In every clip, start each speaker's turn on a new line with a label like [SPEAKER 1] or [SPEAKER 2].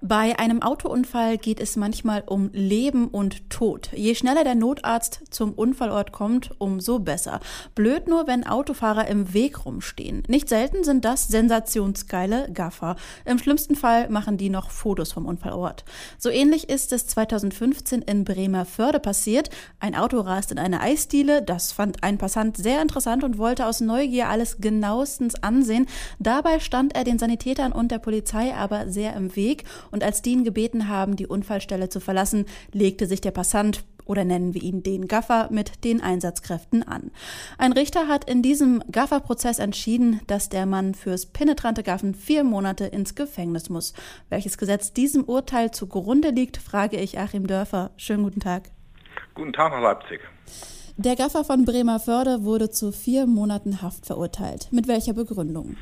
[SPEAKER 1] Bei einem Autounfall geht es manchmal um Leben und Tod. Je schneller der Notarzt zum Unfallort kommt, umso besser. Blöd nur, wenn Autofahrer im Weg rumstehen. Nicht selten sind das sensationsgeile Gaffer. Im schlimmsten Fall machen die noch Fotos vom Unfallort. So ähnlich ist es 2015 in Bremerförde passiert. Ein Auto rast in eine Eisdiele. Das fand ein Passant sehr interessant und wollte aus Neugier alles genauestens ansehen. Dabei stand er den Sanitätern und der Polizei aber sehr im Weg und als die ihn gebeten haben, die Unfallstelle zu verlassen, legte sich der Passant oder nennen wir ihn den Gaffer mit den Einsatzkräften an. Ein Richter hat in diesem Gaffer-Prozess entschieden, dass der Mann fürs penetrante Gaffen vier Monate ins Gefängnis muss. Welches Gesetz diesem Urteil zugrunde liegt, frage ich Achim Dörfer. Schönen guten Tag.
[SPEAKER 2] Guten Tag nach Leipzig.
[SPEAKER 1] Der Gaffer von Bremerförde wurde zu vier Monaten Haft verurteilt. Mit welcher Begründung?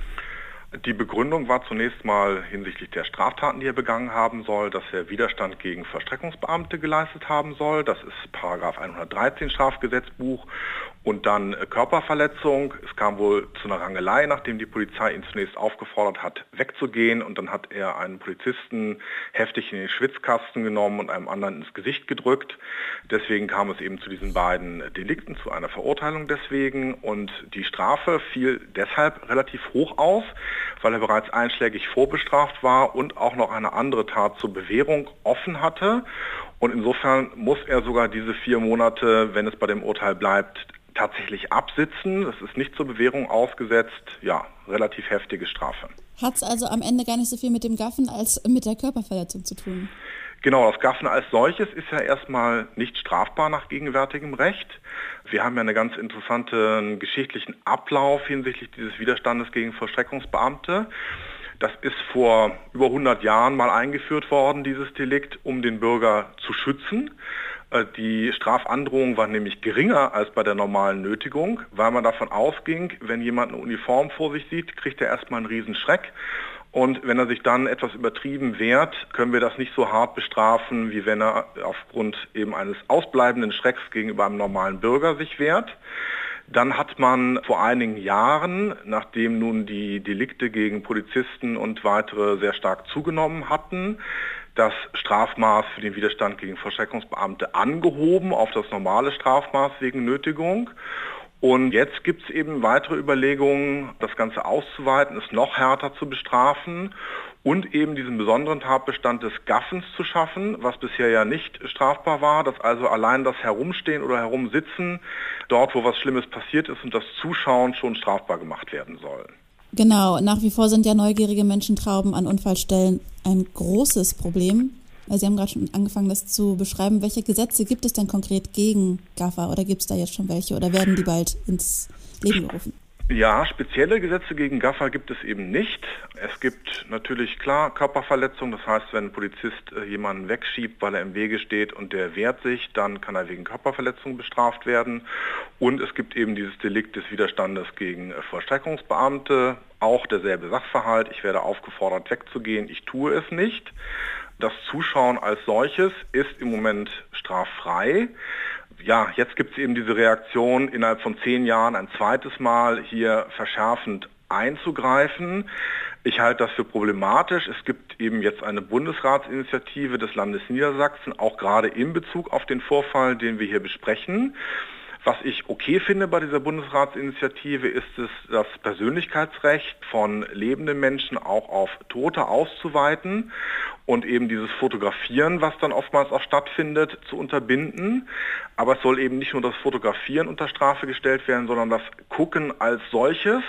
[SPEAKER 2] Die Begründung war zunächst mal hinsichtlich der Straftaten, die er begangen haben soll, dass er Widerstand gegen Verstreckungsbeamte geleistet haben soll. Das ist Paragraph 113 Strafgesetzbuch und dann äh, Körperverletzung. Es kam wohl zu einer Rangelei, nachdem die Polizei ihn zunächst aufgefordert hat, wegzugehen. Und dann hat er einen Polizisten heftig in den Schwitzkasten genommen und einem anderen ins Gesicht gedrückt. Deswegen kam es eben zu diesen beiden Delikten, zu einer Verurteilung deswegen. Und die Strafe fiel deshalb relativ hoch aus, weil er bereits einschlägig vorbestraft war und auch noch eine andere Tat zur Bewährung offen hatte. Und insofern muss er sogar diese vier Monate, wenn es bei dem Urteil bleibt, tatsächlich absitzen. Das ist nicht zur Bewährung ausgesetzt. Ja, relativ heftige Strafe.
[SPEAKER 1] Hat es also am Ende gar nicht so viel mit dem Gaffen als mit der Körperverletzung zu tun?
[SPEAKER 2] Genau, das Gaffen als solches ist ja erstmal nicht strafbar nach gegenwärtigem Recht. Wir haben ja einen ganz interessanten geschichtlichen Ablauf hinsichtlich dieses Widerstandes gegen Vollstreckungsbeamte. Das ist vor über 100 Jahren mal eingeführt worden, dieses Delikt, um den Bürger zu schützen. Äh, die Strafandrohung war nämlich geringer als bei der normalen Nötigung, weil man davon ausging, wenn jemand eine Uniform vor sich sieht, kriegt er erstmal einen Riesenschreck. Und wenn er sich dann etwas übertrieben wehrt, können wir das nicht so hart bestrafen, wie wenn er aufgrund eben eines ausbleibenden Schrecks gegenüber einem normalen Bürger sich wehrt. Dann hat man vor einigen Jahren, nachdem nun die Delikte gegen Polizisten und weitere sehr stark zugenommen hatten, das Strafmaß für den Widerstand gegen Vollstreckungsbeamte angehoben auf das normale Strafmaß wegen Nötigung. Und jetzt gibt es eben weitere Überlegungen, das Ganze auszuweiten, es noch härter zu bestrafen und eben diesen besonderen Tatbestand des Gaffens zu schaffen, was bisher ja nicht strafbar war, dass also allein das Herumstehen oder Herumsitzen dort, wo was Schlimmes passiert ist und das Zuschauen schon strafbar gemacht werden soll.
[SPEAKER 1] Genau, nach wie vor sind ja neugierige Menschentrauben an Unfallstellen ein großes Problem. Sie haben gerade schon angefangen, das zu beschreiben. Welche Gesetze gibt es denn konkret gegen Gaffer oder gibt es da jetzt schon welche oder werden die bald ins Leben gerufen?
[SPEAKER 2] Ja, spezielle Gesetze gegen Gaffer gibt es eben nicht. Es gibt natürlich klar Körperverletzung. Das heißt, wenn ein Polizist äh, jemanden wegschiebt, weil er im Wege steht und der wehrt sich, dann kann er wegen Körperverletzung bestraft werden. Und es gibt eben dieses Delikt des Widerstandes gegen äh, Vollstreckungsbeamte. Auch derselbe Sachverhalt. Ich werde aufgefordert wegzugehen. Ich tue es nicht. Das Zuschauen als solches ist im Moment straffrei ja, jetzt gibt es eben diese Reaktion, innerhalb von zehn Jahren ein zweites Mal hier verschärfend einzugreifen. Ich halte das für problematisch. Es gibt eben jetzt eine Bundesratsinitiative des Landes Niedersachsen, auch gerade in Bezug auf den Vorfall, den wir hier besprechen. Was ich okay finde bei dieser Bundesratsinitiative ist es, das Persönlichkeitsrecht von lebenden Menschen auch auf Tote auszuweiten und eben dieses Fotografieren, was dann oftmals auch stattfindet, zu unterbinden. Aber es soll eben nicht nur das Fotografieren unter Strafe gestellt werden, sondern das Gucken als solches.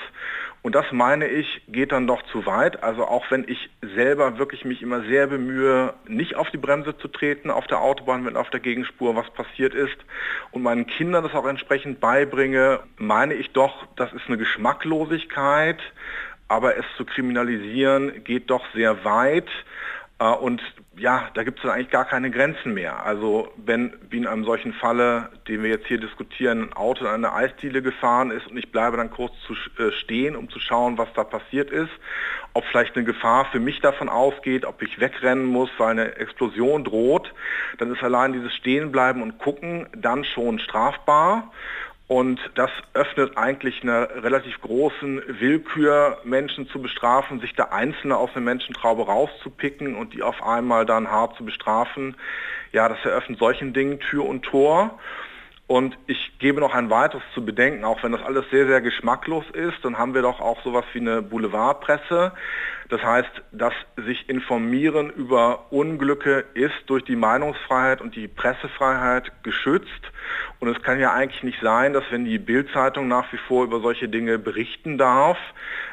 [SPEAKER 2] Und das meine ich, geht dann doch zu weit. Also auch wenn ich selber wirklich mich immer sehr bemühe, nicht auf die Bremse zu treten auf der Autobahn, wenn auf der Gegenspur was passiert ist und meinen Kindern das auch entsprechend beibringe, meine ich doch, das ist eine Geschmacklosigkeit. Aber es zu kriminalisieren geht doch sehr weit. Äh, und ja, da gibt es dann eigentlich gar keine Grenzen mehr. Also wenn, wie in einem solchen Falle, den wir jetzt hier diskutieren, ein Auto in eine Eisdiele gefahren ist und ich bleibe dann kurz zu äh, stehen, um zu schauen, was da passiert ist, ob vielleicht eine Gefahr für mich davon ausgeht, ob ich wegrennen muss, weil eine Explosion droht, dann ist allein dieses Stehenbleiben und Gucken dann schon strafbar. Und das öffnet eigentlich einer relativ großen Willkür, Menschen zu bestrafen, sich da Einzelne aus der Menschentraube rauszupicken und die auf einmal dann hart zu bestrafen. Ja, das eröffnet solchen Dingen Tür und Tor. Und ich gebe noch ein weiteres zu bedenken, auch wenn das alles sehr, sehr geschmacklos ist, dann haben wir doch auch sowas wie eine Boulevardpresse. Das heißt, dass sich informieren über Unglücke ist durch die Meinungsfreiheit und die Pressefreiheit geschützt. Und es kann ja eigentlich nicht sein, dass wenn die Bildzeitung nach wie vor über solche Dinge berichten darf,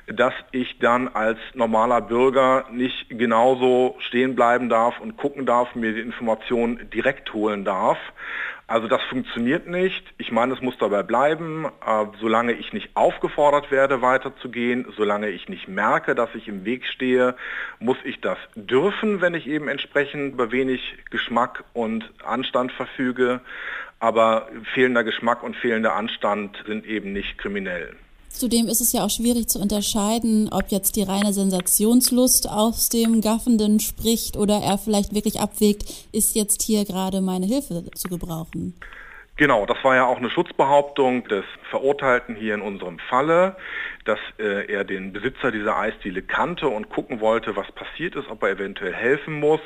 [SPEAKER 2] dass ich dann als normaler Bürger nicht genauso stehen bleiben darf und gucken darf, mir die Informationen direkt holen darf. Also das funktioniert nicht. Ich meine, es muss dabei bleiben, äh, solange ich nicht aufgefordert werde, weiterzugehen, solange ich nicht merke, dass ich im Weg stehe, muss ich das dürfen, wenn ich eben entsprechend über wenig Geschmack und Anstand verfüge. Aber fehlender Geschmack und fehlender Anstand sind eben nicht kriminell.
[SPEAKER 1] Zudem ist es ja auch schwierig zu unterscheiden, ob jetzt die reine Sensationslust aus dem Gaffenden spricht oder er vielleicht wirklich abwägt, ist jetzt hier gerade meine Hilfe zu gebrauchen.
[SPEAKER 2] Genau, das war ja auch eine Schutzbehauptung des Verurteilten hier in unserem Falle, dass äh, er den Besitzer dieser Eisdiele kannte und gucken wollte, was passiert ist, ob er eventuell helfen muss.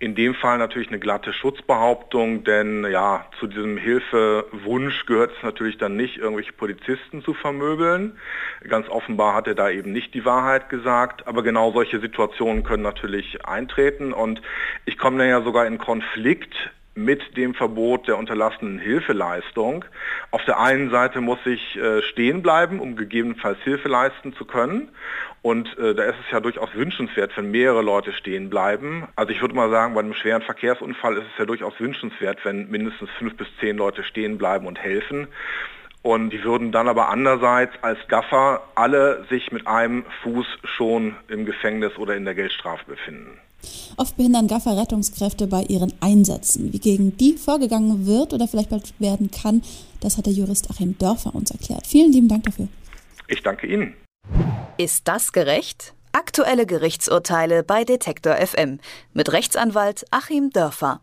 [SPEAKER 2] In dem Fall natürlich eine glatte Schutzbehauptung, denn ja, zu diesem Hilfewunsch gehört es natürlich dann nicht, irgendwelche Polizisten zu vermöbeln. Ganz offenbar hat er da eben nicht die Wahrheit gesagt, aber genau solche Situationen können natürlich eintreten und ich komme dann ja sogar in Konflikt mit dem Verbot der unterlassenen Hilfeleistung. Auf der einen Seite muss ich äh, stehen bleiben, um gegebenenfalls Hilfe leisten zu können. Und äh, da ist es ja durchaus wünschenswert, wenn mehrere Leute stehen bleiben. Also ich würde mal sagen, bei einem schweren Verkehrsunfall ist es ja durchaus wünschenswert, wenn mindestens fünf bis zehn Leute stehen bleiben und helfen. Und die würden dann aber andererseits als Gaffer alle sich mit einem Fuß schon im Gefängnis oder in der Geldstrafe befinden.
[SPEAKER 1] Oft behindern Gaffer Rettungskräfte bei ihren Einsätzen. Wie gegen die vorgegangen wird oder vielleicht bald werden kann, das hat der Jurist Achim Dörfer uns erklärt. Vielen lieben Dank dafür.
[SPEAKER 2] Ich danke Ihnen.
[SPEAKER 3] Ist das gerecht? Aktuelle Gerichtsurteile bei Detektor FM mit Rechtsanwalt Achim Dörfer.